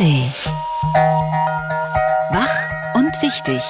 ARD. Wach und wichtig.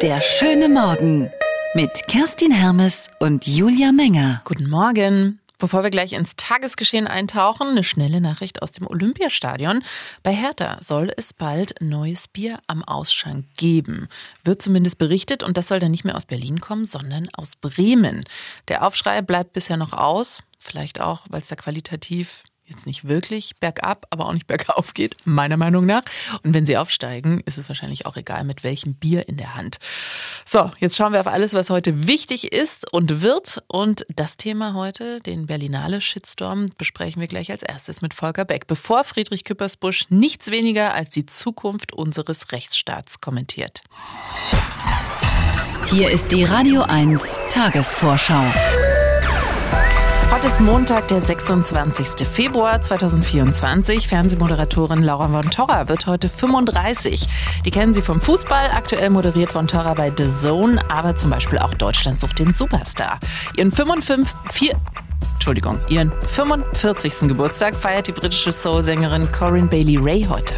Der schöne Morgen mit Kerstin Hermes und Julia Menger. Guten Morgen. Bevor wir gleich ins Tagesgeschehen eintauchen, eine schnelle Nachricht aus dem Olympiastadion. Bei Hertha soll es bald neues Bier am Ausschank geben. Wird zumindest berichtet und das soll dann nicht mehr aus Berlin kommen, sondern aus Bremen. Der Aufschrei bleibt bisher noch aus. Vielleicht auch, weil es da qualitativ jetzt nicht wirklich bergab, aber auch nicht bergauf geht, meiner Meinung nach. Und wenn sie aufsteigen, ist es wahrscheinlich auch egal, mit welchem Bier in der Hand. So, jetzt schauen wir auf alles, was heute wichtig ist und wird. Und das Thema heute, den Berlinale Shitstorm, besprechen wir gleich als erstes mit Volker Beck, bevor Friedrich Küppersbusch nichts weniger als die Zukunft unseres Rechtsstaats kommentiert. Hier ist die Radio 1 Tagesvorschau. Heute ist Montag, der 26. Februar 2024. Fernsehmoderatorin Laura von Torra wird heute 35. Die kennen Sie vom Fußball. Aktuell moderiert von Torra bei The Zone, aber zum Beispiel auch Deutschland sucht den Superstar. Ihren 55, 4, Entschuldigung, ihren 45. Geburtstag feiert die britische Soul-Sängerin Corinne Bailey Ray heute.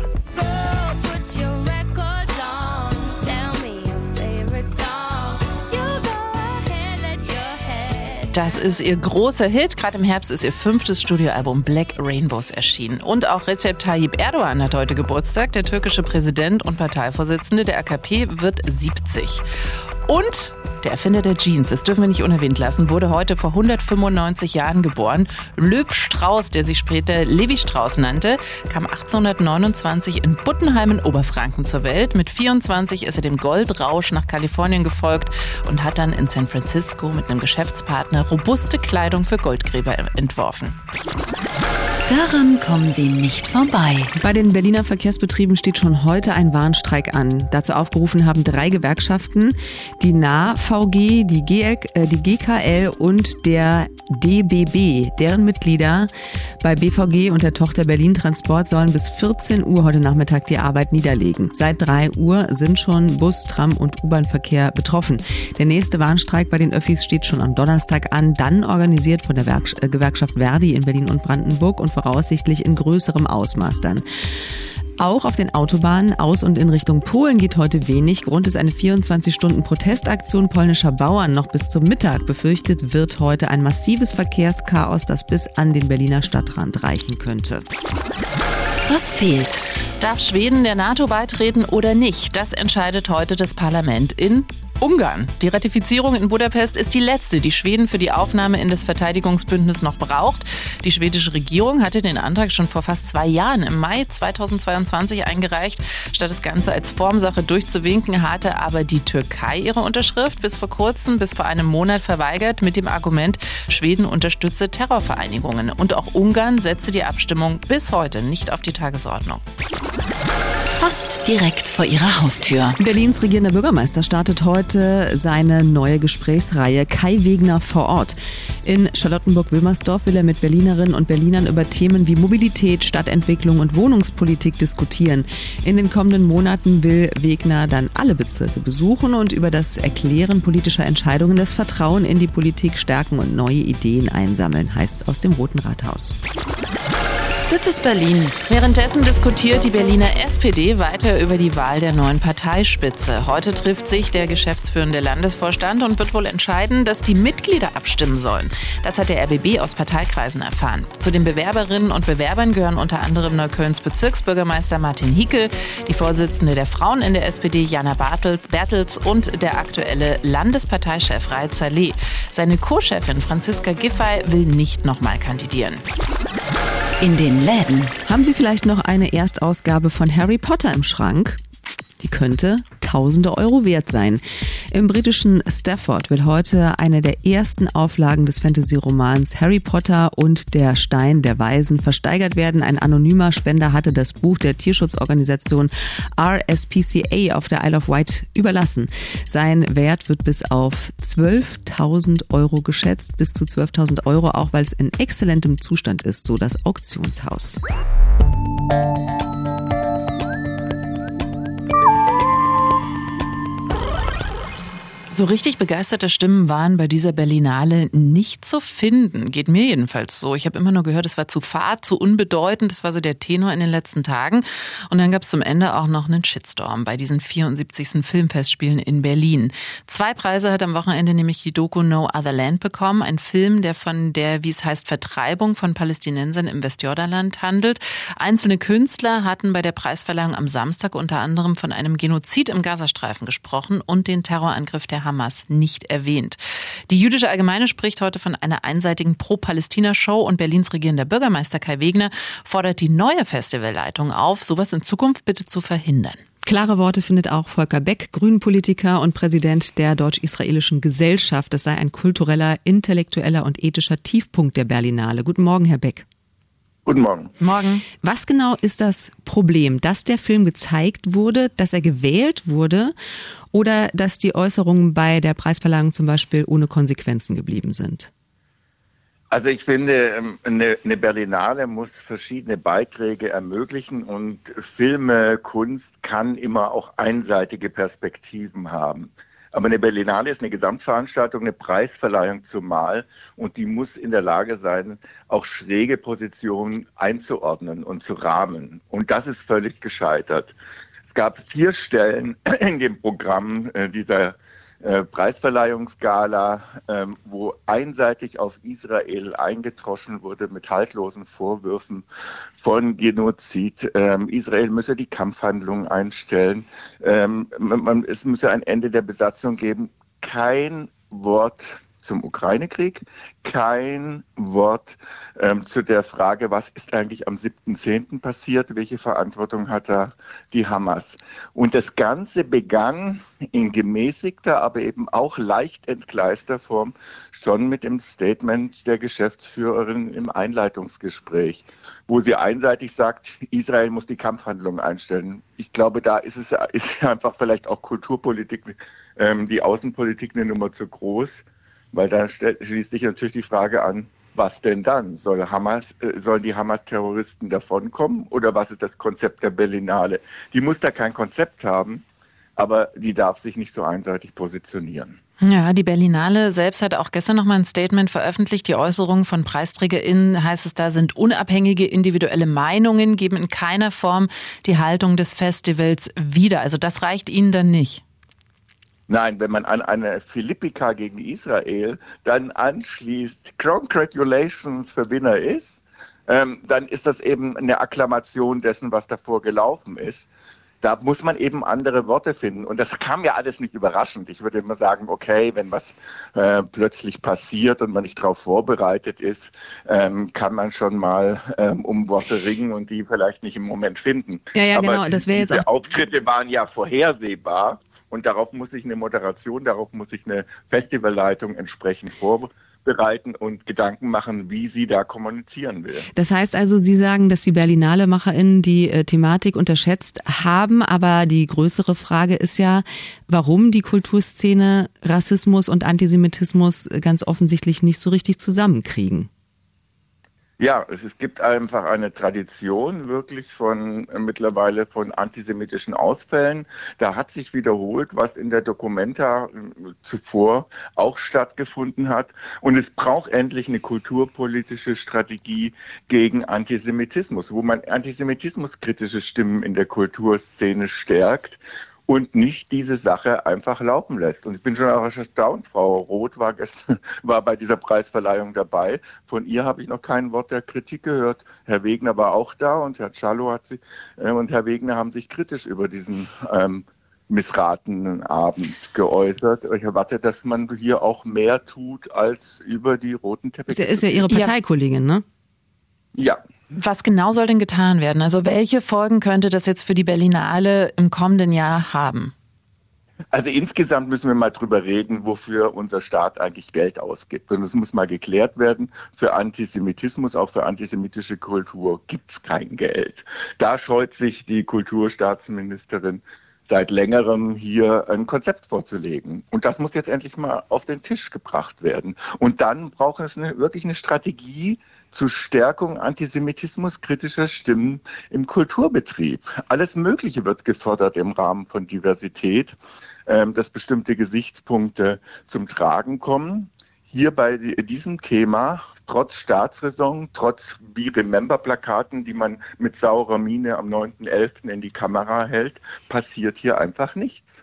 Das ist ihr großer Hit. Gerade im Herbst ist ihr fünftes Studioalbum Black Rainbows erschienen. Und auch Recep Tayyip Erdogan hat heute Geburtstag. Der türkische Präsident und Parteivorsitzende der AKP wird 70. Und der Erfinder der Jeans, das dürfen wir nicht unerwähnt lassen, wurde heute vor 195 Jahren geboren. Löb Strauß, der sich später Levi Strauß nannte, kam 1829 in Buttenheim in Oberfranken zur Welt. Mit 24 ist er dem Goldrausch nach Kalifornien gefolgt und hat dann in San Francisco mit einem Geschäftspartner robuste Kleidung für Goldgräber entworfen. Daran kommen Sie nicht vorbei. Bei den Berliner Verkehrsbetrieben steht schon heute ein Warnstreik an. Dazu aufgerufen haben drei Gewerkschaften, die NAVG, die, GEC, äh, die GKL und der DBB. Deren Mitglieder bei BVG und der Tochter Berlin Transport sollen bis 14 Uhr heute Nachmittag die Arbeit niederlegen. Seit 3 Uhr sind schon Bus, Tram und U-Bahn-Verkehr betroffen. Der nächste Warnstreik bei den Öffis steht schon am Donnerstag an, dann organisiert von der äh, Gewerkschaft Verdi in Berlin und Brandenburg und voraussichtlich in größerem Ausmaß dann. Auch auf den Autobahnen aus und in Richtung Polen geht heute wenig. Grund ist eine 24-Stunden-Protestaktion polnischer Bauern. Noch bis zum Mittag befürchtet wird heute ein massives Verkehrschaos, das bis an den Berliner Stadtrand reichen könnte. Was fehlt? Darf Schweden der NATO beitreten oder nicht? Das entscheidet heute das Parlament in Ungarn. Die Ratifizierung in Budapest ist die letzte, die Schweden für die Aufnahme in das Verteidigungsbündnis noch braucht. Die schwedische Regierung hatte den Antrag schon vor fast zwei Jahren im Mai 2022 eingereicht. Statt das Ganze als Formsache durchzuwinken, hatte aber die Türkei ihre Unterschrift bis vor kurzem, bis vor einem Monat verweigert mit dem Argument, Schweden unterstütze Terrorvereinigungen. Und auch Ungarn setzte die Abstimmung bis heute nicht auf die Tagesordnung fast direkt vor ihrer Haustür. Berlins regierender Bürgermeister startet heute seine neue Gesprächsreihe Kai Wegner vor Ort. In Charlottenburg-Wilmersdorf will er mit Berlinerinnen und Berlinern über Themen wie Mobilität, Stadtentwicklung und Wohnungspolitik diskutieren. In den kommenden Monaten will Wegner dann alle Bezirke besuchen und über das Erklären politischer Entscheidungen das Vertrauen in die Politik stärken und neue Ideen einsammeln, heißt es aus dem Roten Rathaus. Das ist Berlin. Währenddessen diskutiert die Berliner SPD weiter über die Wahl der neuen Parteispitze. Heute trifft sich der geschäftsführende Landesvorstand und wird wohl entscheiden, dass die Mitglieder abstimmen sollen. Das hat der RBB aus Parteikreisen erfahren. Zu den Bewerberinnen und Bewerbern gehören unter anderem Neuköllns Bezirksbürgermeister Martin Hickel, die Vorsitzende der Frauen in der SPD Jana Bertels und der aktuelle Landesparteichef Raed Saleh. Seine Co-Chefin Franziska Giffey will nicht nochmal kandidieren in den Läden. Haben Sie vielleicht noch eine Erstausgabe von Harry Potter im Schrank? Die könnte tausende Euro wert sein. Im britischen Stafford will heute eine der ersten Auflagen des Fantasy-Romans Harry Potter und der Stein der Weisen versteigert werden. Ein anonymer Spender hatte das Buch der Tierschutzorganisation RSPCA auf der Isle of Wight überlassen. Sein Wert wird bis auf 12.000 Euro geschätzt, bis zu 12.000 Euro, auch weil es in exzellentem Zustand ist, so das Auktionshaus. So richtig begeisterte Stimmen waren bei dieser Berlinale nicht zu finden. Geht mir jedenfalls so. Ich habe immer nur gehört, es war zu fad, zu unbedeutend. Das war so der Tenor in den letzten Tagen. Und dann gab es zum Ende auch noch einen Shitstorm bei diesen 74. Filmfestspielen in Berlin. Zwei Preise hat am Wochenende nämlich die Doku No Other Land bekommen. Ein Film, der von der, wie es heißt, Vertreibung von Palästinensern im Westjordanland handelt. Einzelne Künstler hatten bei der Preisverleihung am Samstag unter anderem von einem Genozid im Gazastreifen gesprochen und den Terrorangriff der Hamas nicht erwähnt. Die jüdische Allgemeine spricht heute von einer einseitigen Pro-Palästina-Show und Berlins regierender Bürgermeister Kai Wegner fordert die neue Festivalleitung auf, sowas in Zukunft bitte zu verhindern. Klare Worte findet auch Volker Beck, Grünpolitiker und Präsident der Deutsch-Israelischen Gesellschaft. Das sei ein kultureller, intellektueller und ethischer Tiefpunkt der Berlinale. Guten Morgen, Herr Beck. Guten Morgen. Morgen. Was genau ist das Problem, dass der Film gezeigt wurde, dass er gewählt wurde oder dass die Äußerungen bei der Preisverleihung zum Beispiel ohne Konsequenzen geblieben sind? Also ich finde, ähm, eine, eine Berlinale muss verschiedene Beiträge ermöglichen und Filme, Kunst kann immer auch einseitige Perspektiven haben. Aber eine Berlinale ist eine Gesamtveranstaltung, eine Preisverleihung zumal und die muss in der Lage sein, auch schräge Positionen einzuordnen und zu rahmen. Und das ist völlig gescheitert. Es gab vier Stellen in dem Programm äh, dieser äh, Preisverleihungsgala, ähm, wo einseitig auf Israel eingetroschen wurde mit haltlosen Vorwürfen von Genozid. Ähm, Israel müsse die Kampfhandlungen einstellen. Ähm, man, es müsse ein Ende der Besatzung geben. Kein Wort zum Ukraine-Krieg, kein Wort ähm, zu der Frage, was ist eigentlich am 7.10. passiert, welche Verantwortung hat da die Hamas. Und das Ganze begann in gemäßigter, aber eben auch leicht entgleister Form schon mit dem Statement der Geschäftsführerin im Einleitungsgespräch, wo sie einseitig sagt, Israel muss die Kampfhandlungen einstellen. Ich glaube, da ist es ist einfach vielleicht auch Kulturpolitik, ähm, die Außenpolitik eine Nummer zu groß. Weil da schließt sich natürlich die Frage an, was denn dann? Soll Hamas, äh, sollen die Hamas-Terroristen davonkommen oder was ist das Konzept der Berlinale? Die muss da kein Konzept haben, aber die darf sich nicht so einseitig positionieren. Ja, die Berlinale selbst hat auch gestern nochmal ein Statement veröffentlicht. Die Äußerungen von PreisträgerInnen, heißt es da, sind unabhängige individuelle Meinungen, geben in keiner Form die Haltung des Festivals wieder. Also das reicht Ihnen dann nicht. Nein, wenn man an eine Philippika gegen Israel dann anschließt, Congratulations für Winner ist, ähm, dann ist das eben eine Akklamation dessen, was davor gelaufen ist. Da muss man eben andere Worte finden. Und das kam ja alles nicht überraschend. Ich würde immer sagen, okay, wenn was äh, plötzlich passiert und man nicht darauf vorbereitet ist, ähm, kann man schon mal ähm, um Worte ringen und die vielleicht nicht im Moment finden. Ja, ja, Aber genau. Das wäre jetzt auch. Auftritte waren ja vorhersehbar. Und darauf muss sich eine Moderation, darauf muss sich eine Festivalleitung entsprechend vorbereiten und Gedanken machen, wie sie da kommunizieren will. Das heißt also, Sie sagen, dass die Berlinale MacherInnen die äh, Thematik unterschätzt haben, aber die größere Frage ist ja, warum die Kulturszene Rassismus und Antisemitismus ganz offensichtlich nicht so richtig zusammenkriegen. Ja, es, es, gibt einfach eine Tradition wirklich von äh, mittlerweile von antisemitischen Ausfällen. Da hat sich wiederholt, was in der Documenta äh, zuvor auch stattgefunden hat. Und es braucht endlich eine kulturpolitische Strategie gegen Antisemitismus, wo man antisemitismuskritische Stimmen in der Kulturszene stärkt und nicht diese Sache einfach laufen lässt. Und ich bin schon auch erstaunt. Frau Roth war gestern, war bei dieser Preisverleihung dabei. Von ihr habe ich noch kein Wort der Kritik gehört. Herr Wegner war auch da und Herr Czalo hat sie, äh, und Herr Wegner haben sich kritisch über diesen, ähm, missratenen Abend geäußert. Ich erwarte, dass man hier auch mehr tut als über die roten Teppiche. Ist ja, ist ja Ihre Parteikollegin, ne? Ja, was genau soll denn getan werden? Also welche Folgen könnte das jetzt für die Berlinale im kommenden Jahr haben? Also insgesamt müssen wir mal drüber reden, wofür unser Staat eigentlich Geld ausgibt. Und es muss mal geklärt werden, für Antisemitismus, auch für antisemitische Kultur gibt es kein Geld. Da scheut sich die Kulturstaatsministerin seit längerem hier ein Konzept vorzulegen. Und das muss jetzt endlich mal auf den Tisch gebracht werden. Und dann braucht es eine, wirklich eine Strategie zur Stärkung Antisemitismus kritischer Stimmen im Kulturbetrieb. Alles Mögliche wird gefordert im Rahmen von Diversität. ähm, dass bestimmte Gesichtspunkte zum Tragen kommen. Hier bei diesem Thema, trotz Staatsräson, trotz wie Remember-Plakaten, die man mit saurer Miene am 9.11. in die Kamera hält, passiert hier einfach nichts.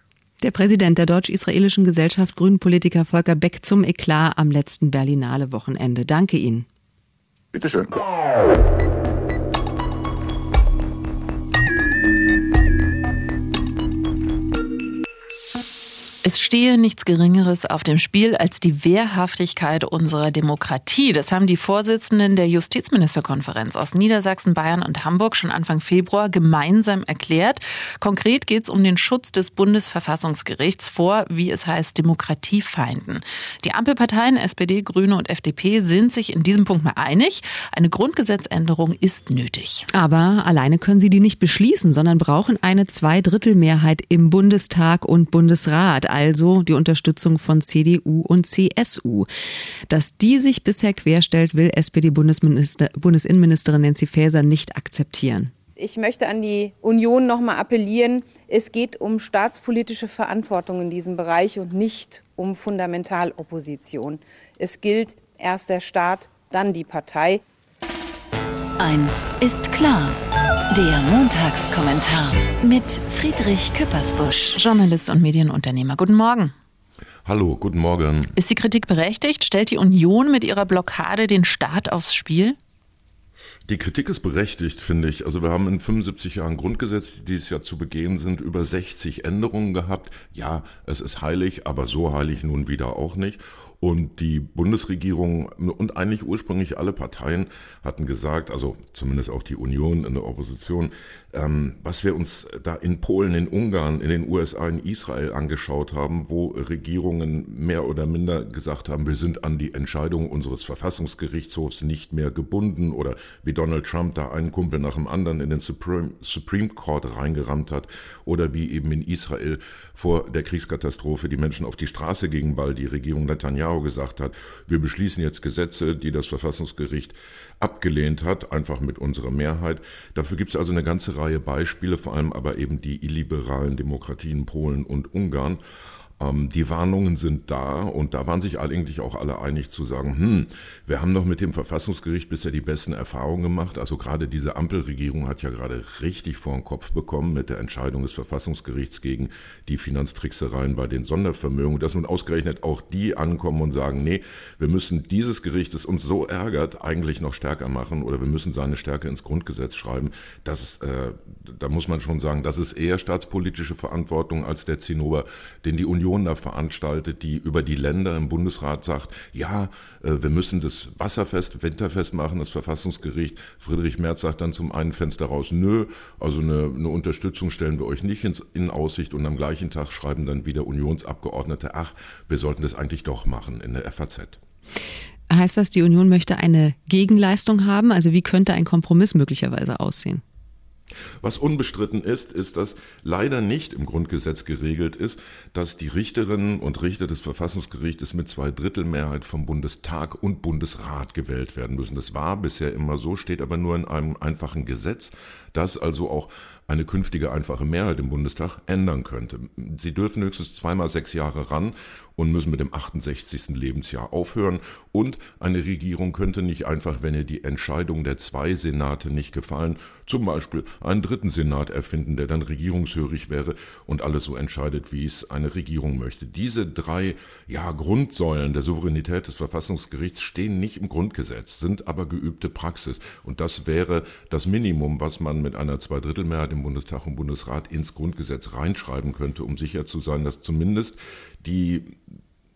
Der Präsident der deutsch-israelischen Gesellschaft Grünenpolitiker Volker Beck zum Eklat am letzten Berlinale Wochenende. Danke Ihnen. Bitteschön. Es stehe nichts Geringeres auf dem Spiel als die Wehrhaftigkeit unserer Demokratie. Das haben die Vorsitzenden der Justizministerkonferenz aus Niedersachsen, Bayern und Hamburg schon Anfang Februar gemeinsam erklärt. Konkret geht es um den Schutz des Bundesverfassungsgerichts vor, wie es heißt, Demokratiefeinden. Die Ampelparteien SPD, Grüne und FDP sind sich in diesem Punkt mal einig. Eine Grundgesetzänderung ist nötig. Aber alleine können sie die nicht beschließen, sondern brauchen eine Zweidrittelmehrheit im Bundestag und Bundesrat also die Unterstützung von CDU und CSU. Dass die sich bisher querstellt, will SPD-Bundesinnenministerin Nancy Faeser nicht akzeptieren. Ich möchte an die Union noch mal appellieren. Es geht um staatspolitische Verantwortung in diesem Bereich und nicht um Fundamentalopposition. Es gilt erst der Staat, dann die Partei. Eins ist klar. Der Montagskommentar mit Friedrich Küppersbusch, Journalist und Medienunternehmer. Guten Morgen. Hallo, guten Morgen. Ist die Kritik berechtigt? Stellt die Union mit ihrer Blockade den Staat aufs Spiel? Die Kritik ist berechtigt, finde ich. Also wir haben in 75 Jahren Grundgesetz, die dieses Jahr zu begehen sind, über 60 Änderungen gehabt. Ja, es ist heilig, aber so heilig nun wieder auch nicht. Und die Bundesregierung und eigentlich ursprünglich alle Parteien hatten gesagt, also zumindest auch die Union in der Opposition, ähm, was wir uns da in Polen, in Ungarn, in den USA, in Israel angeschaut haben, wo Regierungen mehr oder minder gesagt haben, wir sind an die Entscheidung unseres Verfassungsgerichtshofs nicht mehr gebunden oder wie Donald Trump da einen Kumpel nach dem anderen in den Supreme, Supreme Court reingerammt hat oder wie eben in Israel vor der Kriegskatastrophe die Menschen auf die Straße gingen, weil die Regierung Netanyahu gesagt hat, wir beschließen jetzt Gesetze, die das Verfassungsgericht abgelehnt hat, einfach mit unserer Mehrheit. Dafür gibt es also eine ganze Reihe Beispiele, vor allem aber eben die illiberalen Demokratien Polen und Ungarn. Ähm, die Warnungen sind da und da waren sich eigentlich auch alle einig zu sagen, hm, wir haben doch mit dem Verfassungsgericht bisher die besten Erfahrungen gemacht. Also gerade diese Ampelregierung hat ja gerade richtig vor den Kopf bekommen mit der Entscheidung des Verfassungsgerichts gegen die Finanztricksereien bei den Sondervermögen. Dass nun ausgerechnet auch die ankommen und sagen, nee, wir müssen dieses Gericht, das uns so ärgert, eigentlich noch stärker machen oder wir müssen seine Stärke ins Grundgesetz schreiben. Das äh, da muss man schon sagen, das ist eher staatspolitische Verantwortung als der Zinnober, den die Union Union da veranstaltet, die über die Länder im Bundesrat sagt, ja, äh, wir müssen das Wasserfest, Winterfest machen, das Verfassungsgericht. Friedrich Merz sagt dann zum einen Fenster raus, nö, also eine, eine Unterstützung stellen wir euch nicht ins, in Aussicht und am gleichen Tag schreiben dann wieder Unionsabgeordnete, ach, wir sollten das eigentlich doch machen in der FAZ. Heißt das, die Union möchte eine Gegenleistung haben? Also wie könnte ein Kompromiss möglicherweise aussehen? Was unbestritten ist, ist, dass leider nicht im Grundgesetz geregelt ist, dass die Richterinnen und Richter des Verfassungsgerichtes mit zwei Drittel Mehrheit vom Bundestag und Bundesrat gewählt werden müssen. Das war bisher immer so, steht aber nur in einem einfachen Gesetz, das also auch eine künftige einfache Mehrheit im Bundestag ändern könnte. Sie dürfen höchstens zweimal sechs Jahre ran und müssen mit dem 68. Lebensjahr aufhören. Und eine Regierung könnte nicht einfach, wenn ihr die Entscheidung der zwei Senate nicht gefallen, zum Beispiel einen dritten Senat erfinden, der dann regierungshörig wäre und alles so entscheidet, wie es eine Regierung möchte. Diese drei ja, Grundsäulen der Souveränität des Verfassungsgerichts stehen nicht im Grundgesetz, sind aber geübte Praxis. Und das wäre das Minimum, was man mit einer Zweidrittelmehrheit im Bundestag und Bundesrat ins Grundgesetz reinschreiben könnte, um sicher zu sein, dass zumindest die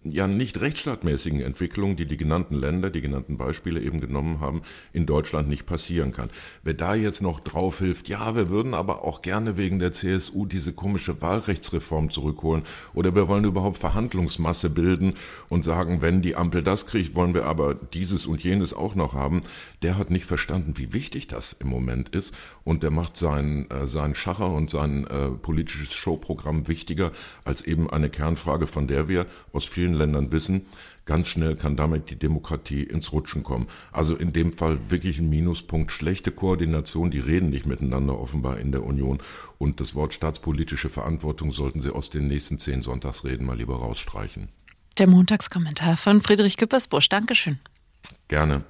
ja nicht rechtsstaatmäßigen Entwicklungen, die die genannten Länder, die genannten Beispiele eben genommen haben, in Deutschland nicht passieren kann. Wer da jetzt noch drauf hilft, ja, wir würden aber auch gerne wegen der CSU diese komische Wahlrechtsreform zurückholen oder wir wollen überhaupt Verhandlungsmasse bilden und sagen, wenn die Ampel das kriegt, wollen wir aber dieses und jenes auch noch haben, der hat nicht verstanden, wie wichtig das im Moment ist und der macht sein, äh, sein Schacher und sein äh, politisches Showprogramm wichtiger als eben eine Kernfrage, von der wir aus vielen vielen Ländern wissen, ganz schnell kann damit die Demokratie ins Rutschen kommen. Also in dem Fall wirklich ein Minuspunkt, schlechte Koordination, die reden nicht miteinander offenbar in der Union und das Wort staatspolitische Verantwortung sollten sie aus den nächsten zehn Sonntagsreden mal lieber rausstreichen. Der Montagskommentar von Friedrich Küppersbusch. Dankeschön. Gerne.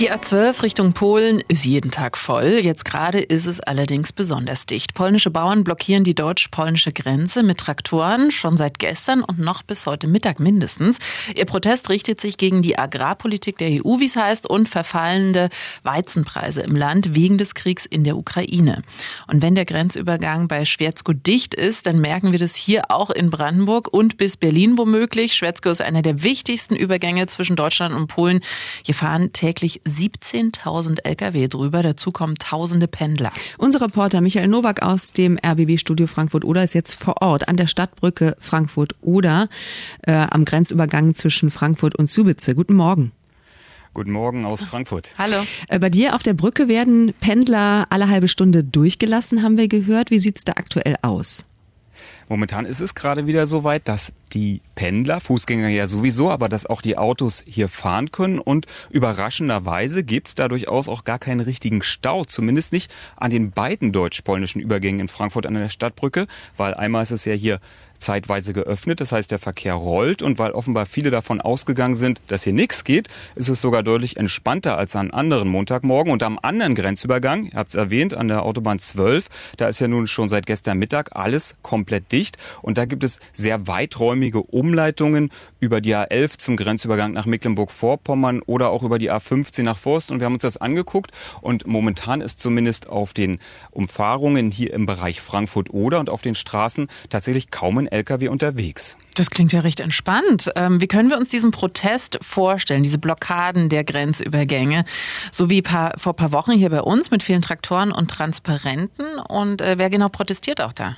Die A12 Richtung Polen ist jeden Tag voll. Jetzt gerade ist es allerdings besonders dicht. Polnische Bauern blockieren die deutsch-polnische Grenze mit Traktoren schon seit gestern und noch bis heute Mittag mindestens. Ihr Protest richtet sich gegen die Agrarpolitik der EU, wie es heißt, und verfallende Weizenpreise im Land wegen des Kriegs in der Ukraine. Und wenn der Grenzübergang bei Schwerzko dicht ist, dann merken wir das hier auch in Brandenburg und bis Berlin womöglich. Schwerzko ist einer der wichtigsten Übergänge zwischen Deutschland und Polen. Hier fahren täglich 17.000 Lkw drüber. Dazu kommen tausende Pendler. Unser Reporter Michael Nowak aus dem RBB-Studio Frankfurt-Oder ist jetzt vor Ort an der Stadtbrücke Frankfurt-Oder äh, am Grenzübergang zwischen Frankfurt und Subice. Guten Morgen. Guten Morgen aus Frankfurt. Hallo. Äh, bei dir auf der Brücke werden Pendler alle halbe Stunde durchgelassen, haben wir gehört. Wie sieht's da aktuell aus? Momentan ist es gerade wieder so weit, dass die Pendler, Fußgänger ja sowieso, aber dass auch die Autos hier fahren können. Und überraschenderweise gibt es da durchaus auch gar keinen richtigen Stau, zumindest nicht an den beiden deutsch-polnischen Übergängen in Frankfurt an der Stadtbrücke, weil einmal ist es ja hier zeitweise geöffnet. Das heißt, der Verkehr rollt und weil offenbar viele davon ausgegangen sind, dass hier nichts geht, ist es sogar deutlich entspannter als an anderen Montagmorgen. Und am anderen Grenzübergang, ihr habt es erwähnt, an der Autobahn 12, da ist ja nun schon seit gestern Mittag alles komplett dicht. Und da gibt es sehr weiträumige Umleitungen über die A11 zum Grenzübergang nach Mecklenburg-Vorpommern oder auch über die A15 nach Forst. Und wir haben uns das angeguckt und momentan ist zumindest auf den Umfahrungen hier im Bereich Frankfurt-Oder und auf den Straßen tatsächlich kaum ein Lkw unterwegs. Das klingt ja recht entspannt. Ähm, wie können wir uns diesen Protest vorstellen, diese Blockaden der Grenzübergänge? So wie vor ein paar Wochen hier bei uns mit vielen Traktoren und Transparenten. Und äh, wer genau protestiert auch da?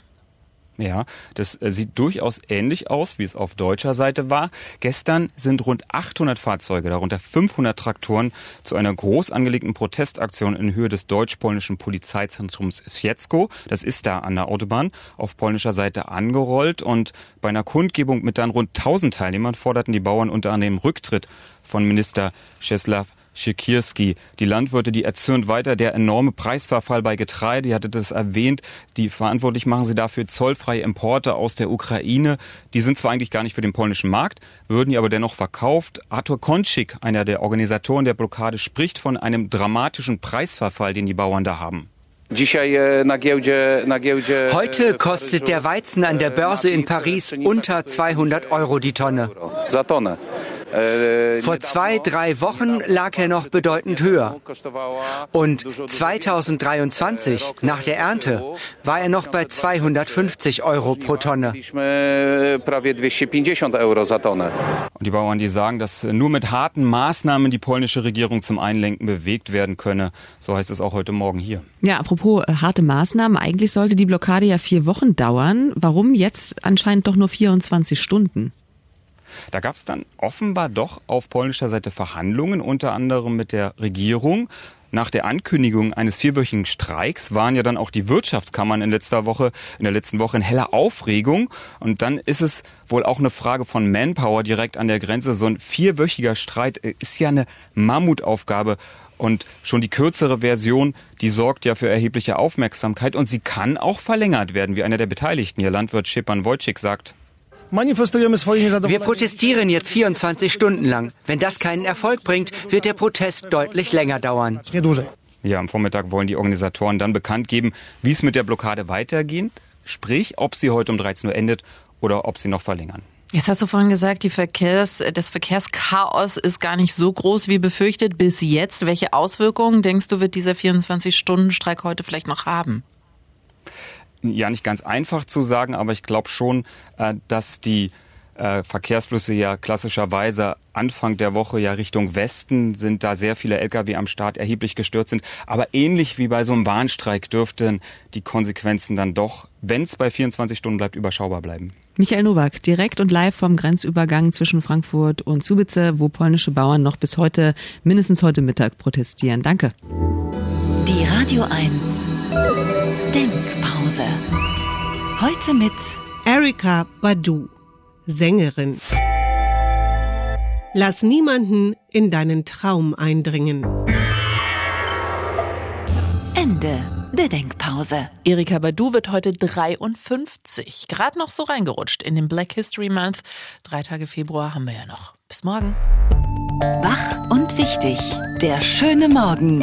Ja, das äh, sieht durchaus ähnlich aus, wie es auf deutscher Seite war. Gestern sind rund 800 Fahrzeuge, darunter 500 Traktoren, zu einer groß angelegten Protestaktion in Höhe des deutsch-polnischen Polizeizentrums Świecko, das ist da an der Autobahn, auf polnischer Seite angerollt und bei einer Kundgebung mit dann rund 1000 Teilnehmern forderten die Bauern unter anderem Rücktritt von Minister Czeslaw Schikirski. Die Landwirte, die erzürnt weiter der enorme Preisverfall bei Getreide. Ihr hattet das erwähnt. Die verantwortlich machen sie dafür zollfreie Importe aus der Ukraine. Die sind zwar eigentlich gar nicht für den polnischen Markt, würden die aber dennoch verkauft. Arthur Konczyk, einer der Organisatoren der Blockade, spricht von einem dramatischen Preisverfall, den die Bauern da haben. Heute kostet der Weizen an der Börse in Paris unter 200 Euro die Tonne. Vor zwei, drei Wochen lag er noch bedeutend höher. Und 2023, nach der Ernte, war er noch bei 250 Euro pro Tonne. Und die Bauern, die sagen, dass nur mit harten Maßnahmen die polnische Regierung zum Einlenken bewegt werden könne. So heißt es auch heute Morgen hier. Ja, apropos äh, harte Maßnahmen. Eigentlich sollte die Blockade ja vier Wochen dauern. Warum jetzt anscheinend doch nur 24 Stunden? Da gab es dann offenbar doch auf polnischer Seite Verhandlungen, unter anderem mit der Regierung. Nach der Ankündigung eines vierwöchigen Streiks waren ja dann auch die Wirtschaftskammern in letzter Woche, in der letzten Woche in heller Aufregung. Und dann ist es wohl auch eine Frage von Manpower direkt an der Grenze. So ein vierwöchiger Streit ist ja eine Mammutaufgabe. Und schon die kürzere Version, die sorgt ja für erhebliche Aufmerksamkeit und sie kann auch verlängert werden, wie einer der Beteiligten, ihr Landwirt Schepan Wojcik sagt. Wir protestieren jetzt 24 Stunden lang. Wenn das keinen Erfolg bringt, wird der Protest deutlich länger dauern. Ja, am Vormittag wollen die Organisatoren dann bekannt geben, wie es mit der Blockade weitergeht, sprich, ob sie heute um 13 Uhr endet oder ob sie noch verlängern. Jetzt hast du vorhin gesagt, die Verkehrs, das Verkehrschaos ist gar nicht so groß wie befürchtet bis jetzt. Welche Auswirkungen denkst du, wird dieser 24-Stunden-Streik heute vielleicht noch haben? Ja nicht ganz einfach zu sagen, aber ich glaube schon, äh, dass die äh, Verkehrsflüsse ja klassischerweise Anfang der Woche ja Richtung Westen sind da sehr viele Lkw am Start erheblich gestört sind. Aber ähnlich wie bei so einem Warnstreik dürften die Konsequenzen dann doch, wenn es bei 24 Stunden bleibt, überschaubar bleiben. Michael Nowak, direkt und live vom Grenzübergang zwischen Frankfurt und Subice, wo polnische Bauern noch bis heute, mindestens heute Mittag protestieren. Danke. Die Radio 1 Denkpause. Heute mit Erika Badu, Sängerin. Lass niemanden in deinen Traum eindringen. Ende der Denkpause. Erika Badu wird heute 53. Gerade noch so reingerutscht in den Black History Month. Drei Tage Februar haben wir ja noch. Bis morgen. Wach und wichtig. Der schöne Morgen.